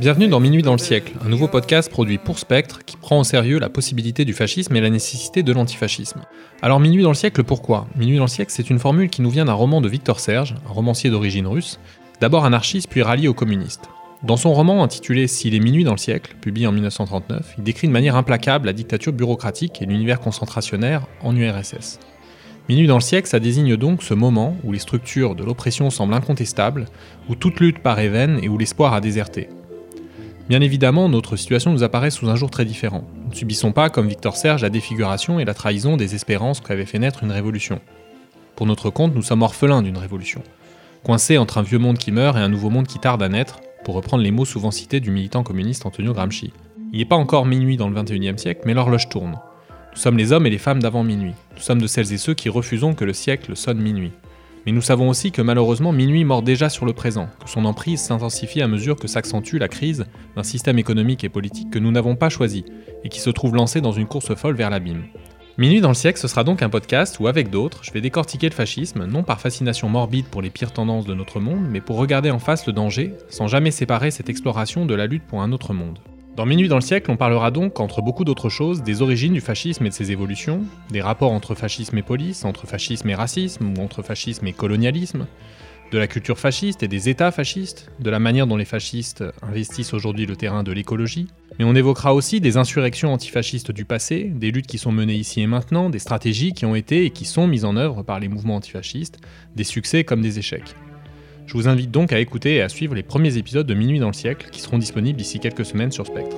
Bienvenue dans Minuit dans le siècle, un nouveau podcast produit pour Spectre qui prend au sérieux la possibilité du fascisme et la nécessité de l'antifascisme. Alors Minuit dans le siècle, pourquoi? Minuit dans le siècle, c'est une formule qui nous vient d'un roman de Victor Serge, un romancier d'origine russe, d'abord anarchiste puis rallié aux communistes. Dans son roman intitulé S'il est minuit dans le siècle, publié en 1939, il décrit de manière implacable la dictature bureaucratique et l'univers concentrationnaire en URSS. Minuit dans le siècle, ça désigne donc ce moment où les structures de l'oppression semblent incontestables, où toute lutte paraît vaine et où l'espoir a déserté. Bien évidemment, notre situation nous apparaît sous un jour très différent. Nous ne subissons pas, comme Victor Serge, la défiguration et la trahison des espérances qu'avait fait naître une révolution. Pour notre compte, nous sommes orphelins d'une révolution. Coincés entre un vieux monde qui meurt et un nouveau monde qui tarde à naître, pour reprendre les mots souvent cités du militant communiste Antonio Gramsci. Il n'est pas encore minuit dans le 21e siècle, mais l'horloge tourne. Nous sommes les hommes et les femmes d'avant minuit. Nous sommes de celles et ceux qui refusons que le siècle sonne minuit. Mais nous savons aussi que malheureusement minuit mord déjà sur le présent, que son emprise s'intensifie à mesure que s'accentue la crise d'un système économique et politique que nous n'avons pas choisi et qui se trouve lancé dans une course folle vers l'abîme. Minuit dans le siècle, ce sera donc un podcast où, avec d'autres, je vais décortiquer le fascisme, non par fascination morbide pour les pires tendances de notre monde, mais pour regarder en face le danger, sans jamais séparer cette exploration de la lutte pour un autre monde. Dans Minuit dans le siècle, on parlera donc, entre beaucoup d'autres choses, des origines du fascisme et de ses évolutions, des rapports entre fascisme et police, entre fascisme et racisme, ou entre fascisme et colonialisme, de la culture fasciste et des États fascistes, de la manière dont les fascistes investissent aujourd'hui le terrain de l'écologie, mais on évoquera aussi des insurrections antifascistes du passé, des luttes qui sont menées ici et maintenant, des stratégies qui ont été et qui sont mises en œuvre par les mouvements antifascistes, des succès comme des échecs. Je vous invite donc à écouter et à suivre les premiers épisodes de Minuit dans le siècle qui seront disponibles d'ici quelques semaines sur Spectre.